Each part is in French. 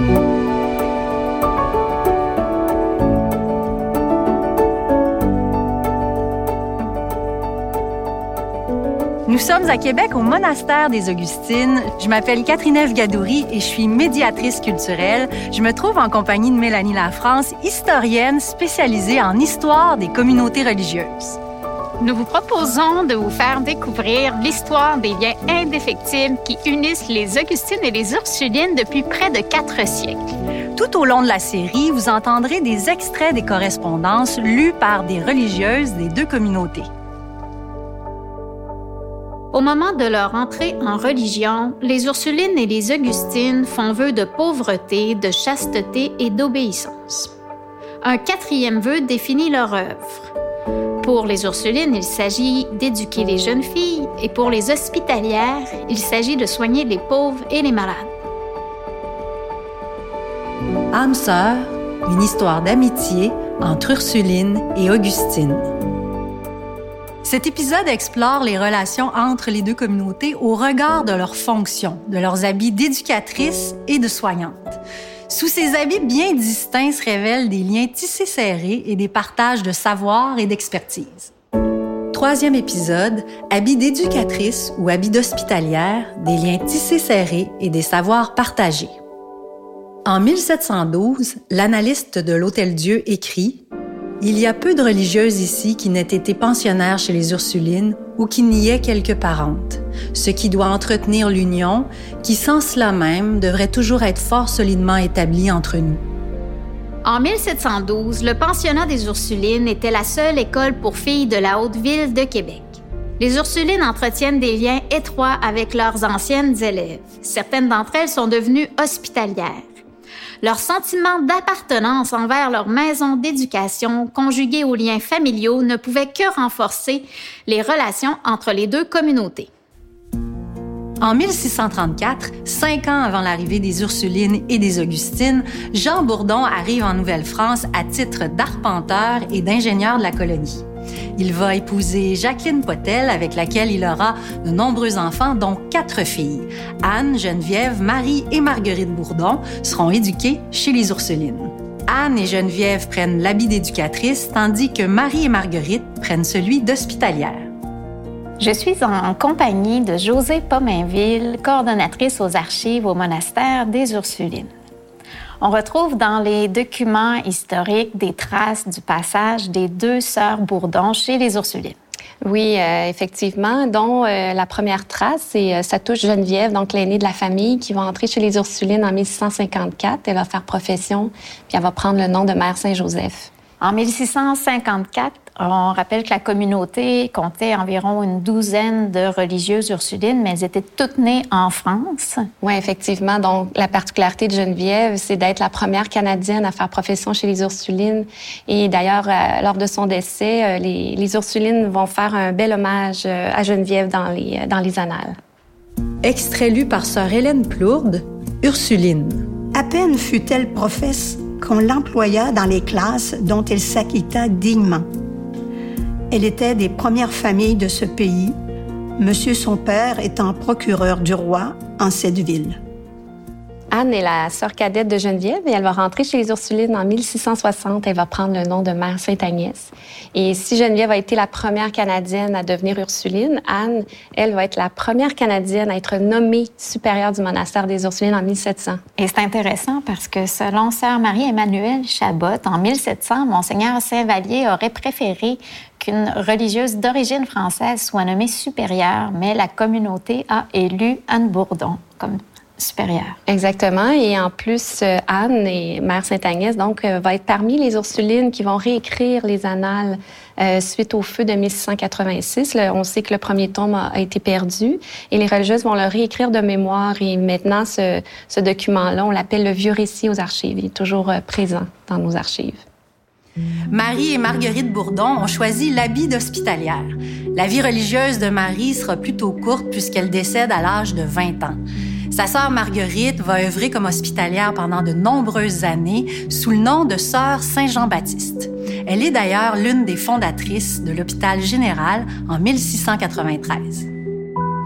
Nous sommes à Québec au monastère des Augustines. Je m'appelle Catherine Gadouri et je suis médiatrice culturelle. Je me trouve en compagnie de Mélanie Lafrance, historienne spécialisée en histoire des communautés religieuses. Nous vous proposons de vous faire découvrir l'histoire des liens indéfectibles qui unissent les Augustines et les Ursulines depuis près de quatre siècles. Tout au long de la série, vous entendrez des extraits des correspondances lues par des religieuses des deux communautés. Au moment de leur entrée en religion, les Ursulines et les Augustines font vœu de pauvreté, de chasteté et d'obéissance. Un quatrième vœu définit leur œuvre. Pour les Ursulines, il s'agit d'éduquer les jeunes filles et pour les hospitalières, il s'agit de soigner les pauvres et les malades. Âme sœur, une histoire d'amitié entre Ursuline et Augustine. Cet épisode explore les relations entre les deux communautés au regard de leurs fonctions, de leurs habits d'éducatrices et de soignantes. Sous ces habits bien distincts se révèlent des liens tissés serrés et des partages de savoir et d'expertise. Troisième épisode, habits d'éducatrice ou habits d'hospitalière, des liens tissés serrés et des savoirs partagés. En 1712, l'analyste de l'Hôtel-Dieu écrit il y a peu de religieuses ici qui n'aient été pensionnaires chez les Ursulines ou qui n'y aient quelques parentes, ce qui doit entretenir l'union qui, sans cela même, devrait toujours être fort solidement établie entre nous. En 1712, le pensionnat des Ursulines était la seule école pour filles de la Haute-Ville de Québec. Les Ursulines entretiennent des liens étroits avec leurs anciennes élèves. Certaines d'entre elles sont devenues hospitalières. Leur sentiment d'appartenance envers leur maison d'éducation, conjugué aux liens familiaux, ne pouvait que renforcer les relations entre les deux communautés. En 1634, cinq ans avant l'arrivée des Ursulines et des Augustines, Jean Bourdon arrive en Nouvelle-France à titre d'arpenteur et d'ingénieur de la colonie. Il va épouser Jacqueline Potel, avec laquelle il aura de nombreux enfants, dont quatre filles. Anne, Geneviève, Marie et Marguerite Bourdon seront éduquées chez les Ursulines. Anne et Geneviève prennent l'habit d'éducatrice, tandis que Marie et Marguerite prennent celui d'hospitalière. Je suis en compagnie de Josée Pomainville, coordonnatrice aux archives au monastère des Ursulines. On retrouve dans les documents historiques des traces du passage des deux sœurs Bourdon chez les Ursulines. Oui, euh, effectivement, dont euh, la première trace, c'est euh, sa touche Geneviève, donc l'aînée de la famille, qui va entrer chez les Ursulines en 1654. Elle va faire profession, puis elle va prendre le nom de Mère Saint-Joseph. En 1654, on rappelle que la communauté comptait environ une douzaine de religieuses ursulines, mais elles étaient toutes nées en France. Oui, effectivement. Donc, la particularité de Geneviève, c'est d'être la première Canadienne à faire profession chez les Ursulines. Et d'ailleurs, euh, lors de son décès, euh, les, les, Ursulines vont faire un bel hommage euh, à Geneviève dans les, dans les annales. Extrait lu par sœur Hélène Plourde, Ursuline. À peine fut-elle professe qu'on l'employa dans les classes dont elle s'acquitta dignement. Elle était des premières familles de ce pays, monsieur son père étant procureur du roi en cette ville. Anne est la sœur cadette de Geneviève et elle va rentrer chez les Ursulines en 1660. Elle va prendre le nom de Mère Sainte-Agnès. Et si Geneviève a été la première Canadienne à devenir Ursuline, Anne, elle va être la première Canadienne à être nommée supérieure du monastère des Ursulines en 1700. Et c'est intéressant parce que selon sœur Marie-Emmanuelle Chabot, en 1700, Monseigneur Saint-Vallier aurait préféré qu'une religieuse d'origine française soit nommée supérieure, mais la communauté a élu Anne Bourdon comme supérieure. Exactement. Et en plus, euh, Anne et Mère Sainte-Agnès, donc, euh, va être parmi les Ursulines qui vont réécrire les annales euh, suite au feu de 1686. on sait que le premier tome a, été perdu et les religieuses vont le réécrire de mémoire. Et maintenant, ce, ce document-là, on l'appelle le vieux récit aux archives. Il est toujours présent dans nos archives. Marie et Marguerite Bourdon ont choisi l'habit d'hospitalière. La vie religieuse de Marie sera plutôt courte puisqu'elle décède à l'âge de 20 ans. Sa sœur Marguerite va œuvrer comme hospitalière pendant de nombreuses années sous le nom de sœur Saint-Jean-Baptiste. Elle est d'ailleurs l'une des fondatrices de l'hôpital général en 1693.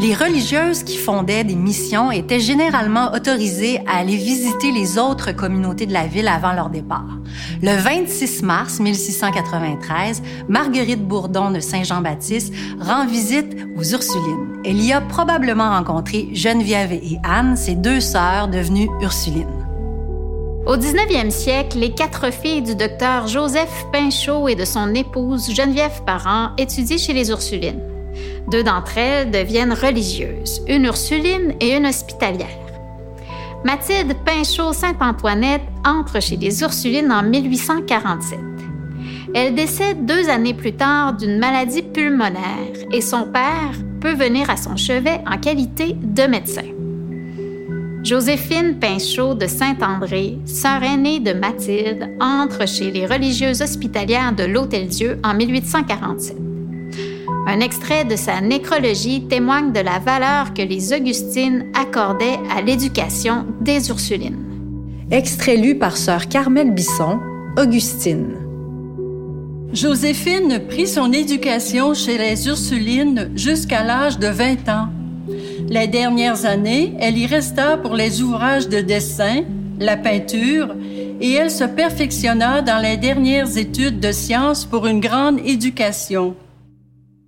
Les religieuses qui fondaient des missions étaient généralement autorisées à aller visiter les autres communautés de la ville avant leur départ. Le 26 mars 1693, Marguerite Bourdon de Saint-Jean-Baptiste rend visite aux Ursulines. Elle y a probablement rencontré Geneviève et Anne, ses deux sœurs devenues Ursulines. Au 19e siècle, les quatre filles du docteur Joseph Pinchot et de son épouse Geneviève Parent étudient chez les Ursulines. Deux d'entre elles deviennent religieuses, une ursuline et une hospitalière. Mathilde Pinchot-Sainte-Antoinette entre chez les Ursulines en 1847. Elle décède deux années plus tard d'une maladie pulmonaire et son père peut venir à son chevet en qualité de médecin. Joséphine Pinchot de Saint-André, sœur aînée de Mathilde, entre chez les religieuses hospitalières de l'Hôtel-Dieu en 1847. Un extrait de sa nécrologie témoigne de la valeur que les Augustines accordaient à l'éducation des Ursulines. Extrait lu par sœur Carmel Bisson, Augustine. Joséphine prit son éducation chez les Ursulines jusqu'à l'âge de 20 ans. Les dernières années, elle y resta pour les ouvrages de dessin, la peinture, et elle se perfectionna dans les dernières études de sciences pour une grande éducation.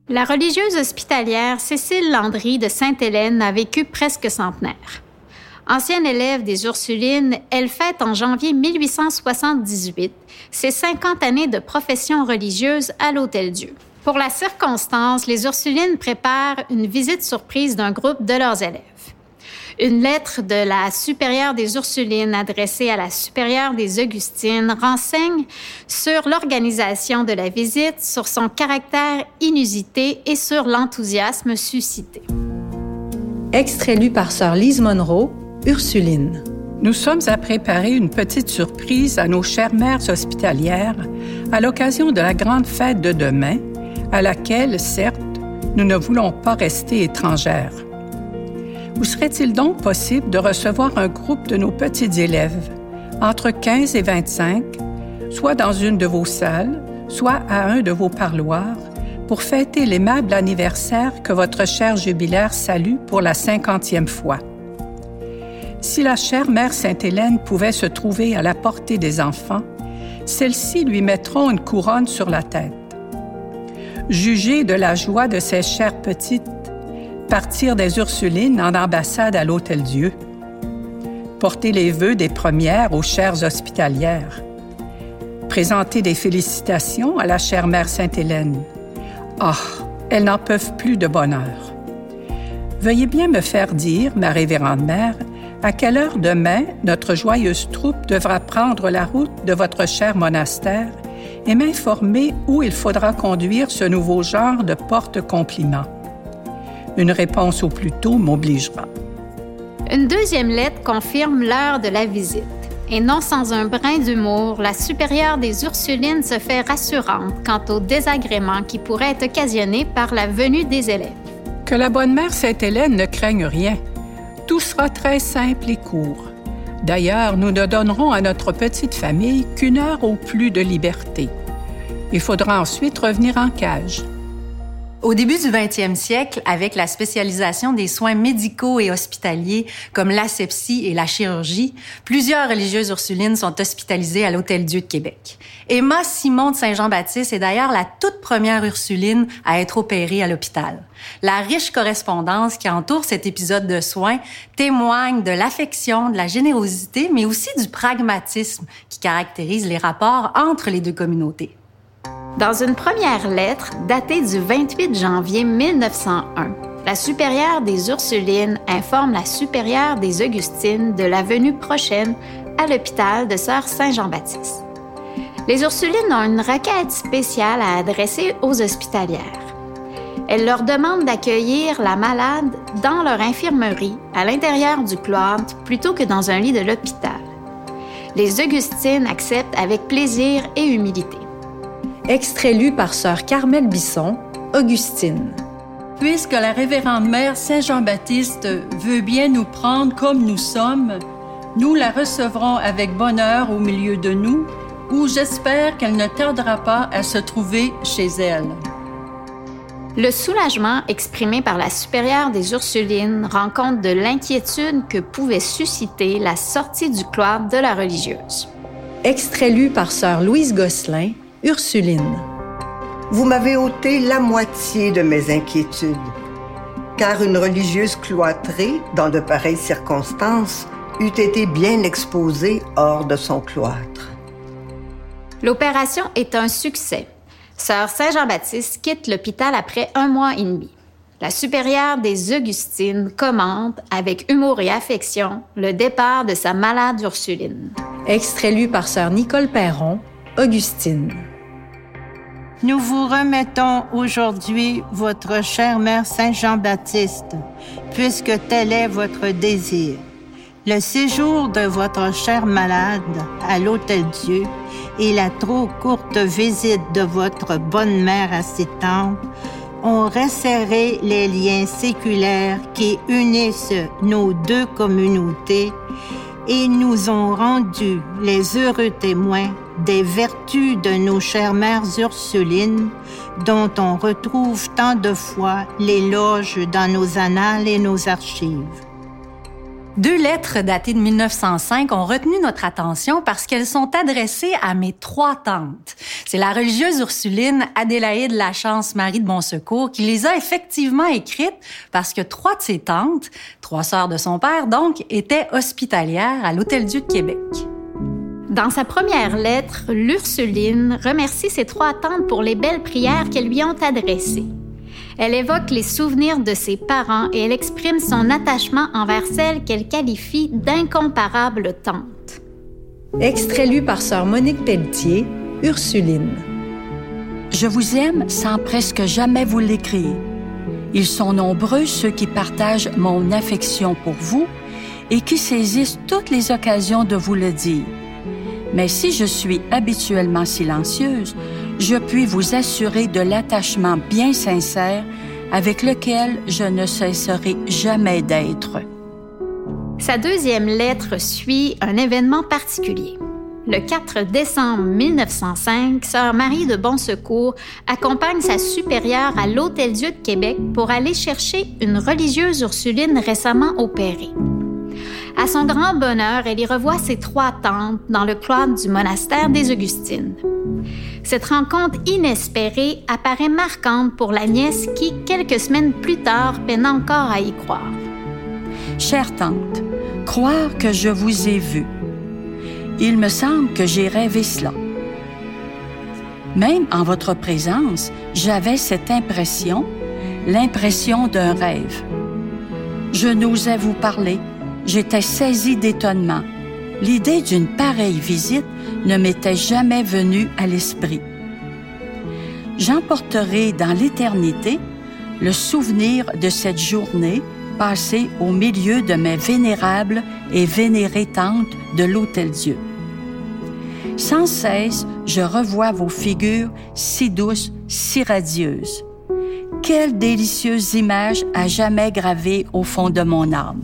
La religieuse hospitalière Cécile Landry de Sainte-Hélène a vécu presque centenaire. Ancienne élève des Ursulines, elle fête en janvier 1878 ses 50 années de profession religieuse à l'Hôtel-Dieu. Pour la circonstance, les Ursulines préparent une visite surprise d'un groupe de leurs élèves. Une lettre de la supérieure des Ursulines adressée à la supérieure des Augustines renseigne sur l'organisation de la visite, sur son caractère inusité et sur l'enthousiasme suscité. Extrait lu par sœur Lise Monroe, Ursuline. Nous sommes à préparer une petite surprise à nos chères mères hospitalières à l'occasion de la grande fête de demain, à laquelle, certes, nous ne voulons pas rester étrangères. Où serait-il donc possible de recevoir un groupe de nos petits élèves, entre 15 et 25, soit dans une de vos salles, soit à un de vos parloirs, pour fêter l'aimable anniversaire que votre chère jubilaire salue pour la cinquantième fois? Si la chère mère Sainte-Hélène pouvait se trouver à la portée des enfants, celles-ci lui mettront une couronne sur la tête. Jugez de la joie de ces chères petites partir des Ursulines en ambassade à l'Hôtel-Dieu, porter les vœux des premières aux chères hospitalières, présenter des félicitations à la chère mère Sainte-Hélène. Ah, elles n'en peuvent plus de bonheur. Veuillez bien me faire dire, ma révérende mère, à quelle heure demain notre joyeuse troupe devra prendre la route de votre cher monastère et m'informer où il faudra conduire ce nouveau genre de porte-compliment. Une réponse au plus tôt m'obligera. Une deuxième lettre confirme l'heure de la visite. Et non sans un brin d'humour, la supérieure des Ursulines se fait rassurante quant au désagrément qui pourrait être occasionné par la venue des élèves. Que la bonne mère Sainte-Hélène ne craigne rien. Tout sera très simple et court. D'ailleurs, nous ne donnerons à notre petite famille qu'une heure au plus de liberté. Il faudra ensuite revenir en cage. Au début du 20e siècle, avec la spécialisation des soins médicaux et hospitaliers comme l'asepsie et la chirurgie, plusieurs religieuses ursulines sont hospitalisées à l'Hôtel-Dieu de Québec. Emma Simon de Saint-Jean-Baptiste est d'ailleurs la toute première ursuline à être opérée à l'hôpital. La riche correspondance qui entoure cet épisode de soins témoigne de l'affection, de la générosité, mais aussi du pragmatisme qui caractérise les rapports entre les deux communautés. Dans une première lettre datée du 28 janvier 1901, la supérieure des Ursulines informe la supérieure des Augustines de la venue prochaine à l'hôpital de Sœur Saint-Jean-Baptiste. Les Ursulines ont une requête spéciale à adresser aux hospitalières. Elles leur demandent d'accueillir la malade dans leur infirmerie à l'intérieur du cloître plutôt que dans un lit de l'hôpital. Les Augustines acceptent avec plaisir et humilité. Extrait lu par sœur Carmel Bisson, Augustine. Puisque la révérende mère Saint-Jean-Baptiste veut bien nous prendre comme nous sommes, nous la recevrons avec bonheur au milieu de nous, où j'espère qu'elle ne tardera pas à se trouver chez elle. Le soulagement exprimé par la supérieure des Ursulines rend compte de l'inquiétude que pouvait susciter la sortie du cloître de la religieuse. Extrait lu par sœur Louise Gosselin, Ursuline. Vous m'avez ôté la moitié de mes inquiétudes, car une religieuse cloîtrée, dans de pareilles circonstances, eût été bien exposée hors de son cloître. L'opération est un succès. Sœur Saint-Jean-Baptiste quitte l'hôpital après un mois et demi. La supérieure des Augustines commente avec humour et affection le départ de sa malade Ursuline. Extrait lu par sœur Nicole Perron, Augustine. Nous vous remettons aujourd'hui votre chère mère Saint-Jean-Baptiste, puisque tel est votre désir. Le séjour de votre chère malade à l'Hôtel Dieu et la trop courte visite de votre bonne mère à ses temps ont resserré les liens séculaires qui unissent nos deux communautés et nous ont rendu les heureux témoins des vertus de nos chères mères Ursulines, dont on retrouve tant de fois l'éloge dans nos annales et nos archives. Deux lettres datées de 1905 ont retenu notre attention parce qu'elles sont adressées à mes trois tantes. C'est la religieuse Ursuline Adélaïde Lachance Marie de Bonsecours qui les a effectivement écrites parce que trois de ses tantes, trois sœurs de son père donc, étaient hospitalières à l'Hôtel Dieu de Québec. Dans sa première lettre, l'Ursuline remercie ses trois tantes pour les belles prières qu'elles lui ont adressées. Elle évoque les souvenirs de ses parents et elle exprime son attachement envers celle qu'elle qualifie d'incomparable tante. Extrait lu par sœur Monique Pelletier, Ursuline. Je vous aime sans presque jamais vous l'écrire. Ils sont nombreux ceux qui partagent mon affection pour vous et qui saisissent toutes les occasions de vous le dire. Mais si je suis habituellement silencieuse, je puis vous assurer de l'attachement bien sincère avec lequel je ne cesserai jamais d'être. Sa deuxième lettre suit un événement particulier. Le 4 décembre 1905, Sœur Marie de Bon Secours accompagne sa supérieure à l'Hôtel Dieu de Québec pour aller chercher une religieuse ursuline récemment opérée. À son grand bonheur, elle y revoit ses trois tantes dans le cloître du monastère des Augustines. Cette rencontre inespérée apparaît marquante pour la nièce qui, quelques semaines plus tard, peine encore à y croire. Chère tante, croire que je vous ai vu. Il me semble que j'ai rêvé cela. Même en votre présence, j'avais cette impression, l'impression d'un rêve. Je n'osais vous parler, j'étais saisie d'étonnement. L'idée d'une pareille visite ne m'était jamais venue à l'esprit. J'emporterai dans l'éternité le souvenir de cette journée passée au milieu de mes vénérables et vénérées tantes de l'Hôtel Dieu. Sans cesse, je revois vos figures si douces, si radieuses. Quelle délicieuse image à jamais gravée au fond de mon âme.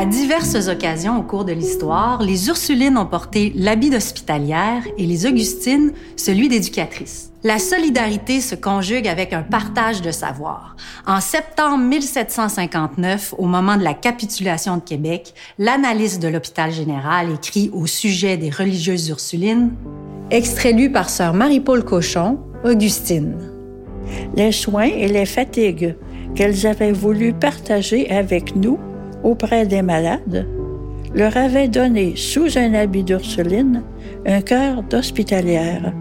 À diverses occasions au cours de l'histoire, les Ursulines ont porté l'habit d'hospitalière et les Augustines celui d'éducatrice. La solidarité se conjugue avec un partage de savoir. En septembre 1759, au moment de la capitulation de Québec, l'analyste de l'hôpital général écrit au sujet des religieuses Ursulines, extrait lu par sœur Marie-Paul Cochon, Augustine. Les soins et les fatigues qu'elles avaient voulu partager avec nous auprès des malades, leur avait donné, sous un habit d'Ursuline, un cœur d'hospitalière.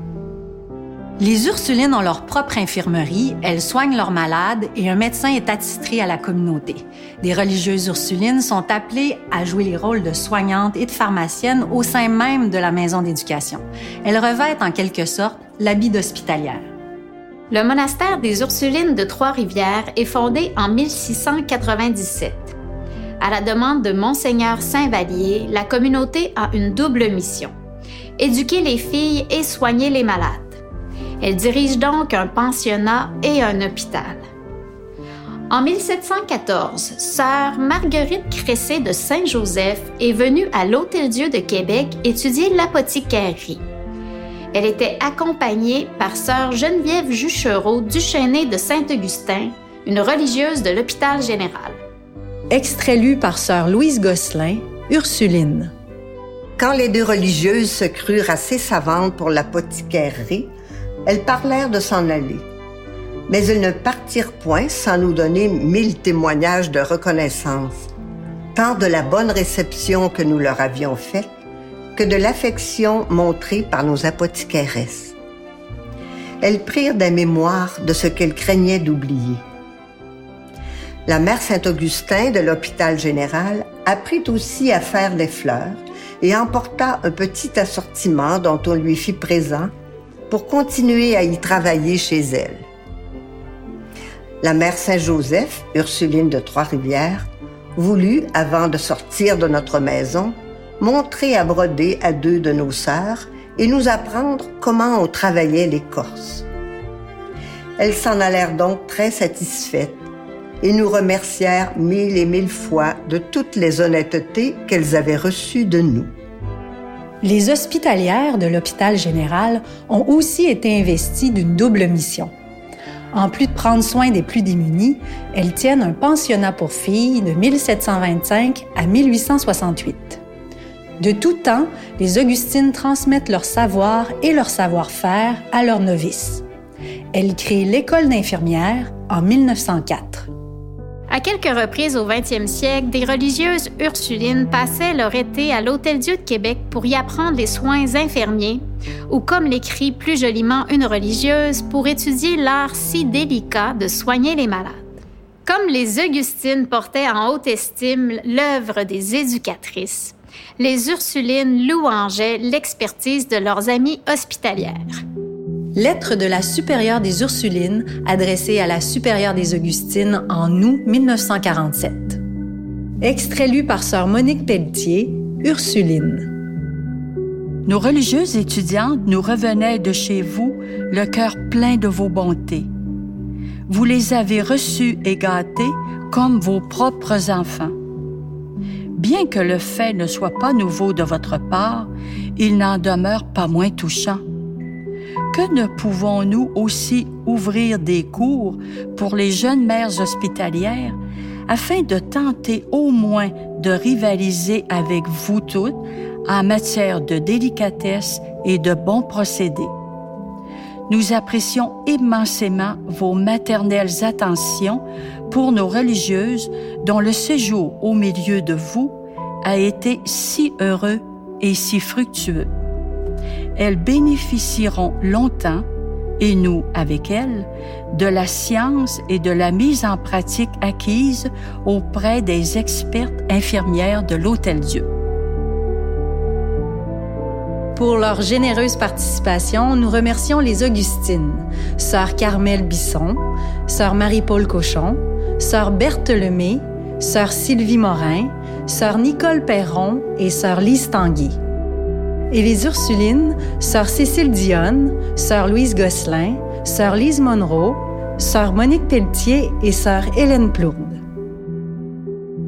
Les Ursulines ont leur propre infirmerie, elles soignent leurs malades et un médecin est attitré à la communauté. Des religieuses Ursulines sont appelées à jouer les rôles de soignantes et de pharmaciennes au sein même de la maison d'éducation. Elles revêtent en quelque sorte l'habit d'hospitalière. Le monastère des Ursulines de Trois-Rivières est fondé en 1697. À la demande de Monseigneur Saint-Vallier, la communauté a une double mission éduquer les filles et soigner les malades. Elle dirige donc un pensionnat et un hôpital. En 1714, sœur Marguerite Cressé de Saint-Joseph est venue à l'Hôtel-Dieu de Québec étudier l'apothicarie. Elle était accompagnée par sœur Geneviève Juchereau Duchesnay de Saint-Augustin, une religieuse de l'hôpital général. Extrait lu par sœur Louise Gosselin, Ursuline. Quand les deux religieuses se crurent assez savantes pour l'apothicairerie, elles parlèrent de s'en aller. Mais elles ne partirent point sans nous donner mille témoignages de reconnaissance, tant de la bonne réception que nous leur avions faite que de l'affection montrée par nos apothicaires. Elles prirent des mémoires de ce qu'elles craignaient d'oublier. La mère Saint-Augustin de l'hôpital général apprit aussi à faire les fleurs et emporta un petit assortiment dont on lui fit présent pour continuer à y travailler chez elle. La mère Saint-Joseph, Ursuline de Trois-Rivières, voulut, avant de sortir de notre maison, montrer à broder à deux de nos sœurs et nous apprendre comment on travaillait l'écorce. Elles s'en allèrent donc très satisfaites et nous remercièrent mille et mille fois de toutes les honnêtetés qu'elles avaient reçues de nous. Les hospitalières de l'hôpital général ont aussi été investies d'une double mission. En plus de prendre soin des plus démunis, elles tiennent un pensionnat pour filles de 1725 à 1868. De tout temps, les Augustines transmettent leur savoir et leur savoir-faire à leurs novices. Elles créent l'école d'infirmières en 1904. À quelques reprises au 20e siècle, des religieuses ursulines passaient leur été à l'Hôtel-Dieu de Québec pour y apprendre les soins infirmiers, ou comme l'écrit plus joliment une religieuse, pour étudier l'art si délicat de soigner les malades. Comme les Augustines portaient en haute estime l'œuvre des éducatrices, les Ursulines louangeaient l'expertise de leurs amies hospitalières. Lettre de la supérieure des Ursulines adressée à la supérieure des Augustines en août 1947. Extrait lu par sœur Monique Pelletier, Ursuline. Nos religieuses étudiantes nous revenaient de chez vous le cœur plein de vos bontés. Vous les avez reçues et gâtées comme vos propres enfants. Bien que le fait ne soit pas nouveau de votre part, il n'en demeure pas moins touchant. Que ne pouvons-nous aussi ouvrir des cours pour les jeunes mères hospitalières afin de tenter au moins de rivaliser avec vous toutes en matière de délicatesse et de bons procédés? Nous apprécions immensément vos maternelles attentions pour nos religieuses dont le séjour au milieu de vous a été si heureux et si fructueux. Elles bénéficieront longtemps, et nous avec elles, de la science et de la mise en pratique acquise auprès des expertes infirmières de l'Hôtel-Dieu. Pour leur généreuse participation, nous remercions les Augustines, sœur Carmel Bisson, sœur Marie-Paul Cochon, sœur Berthe Lemay, sœur Sylvie Morin, sœur Nicole Perron et sœur Lise Tanguy. Et les Ursulines, sœur Cécile Dionne, sœur Louise Gosselin, sœur Lise Monroe, sœur Monique Pelletier et sœur Hélène Plourde.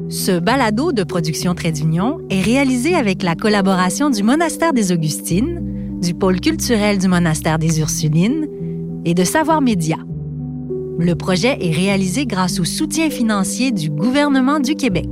Ce balado de production Trait d'Union est réalisé avec la collaboration du Monastère des Augustines, du pôle culturel du Monastère des Ursulines et de Savoir Média. Le projet est réalisé grâce au soutien financier du gouvernement du Québec.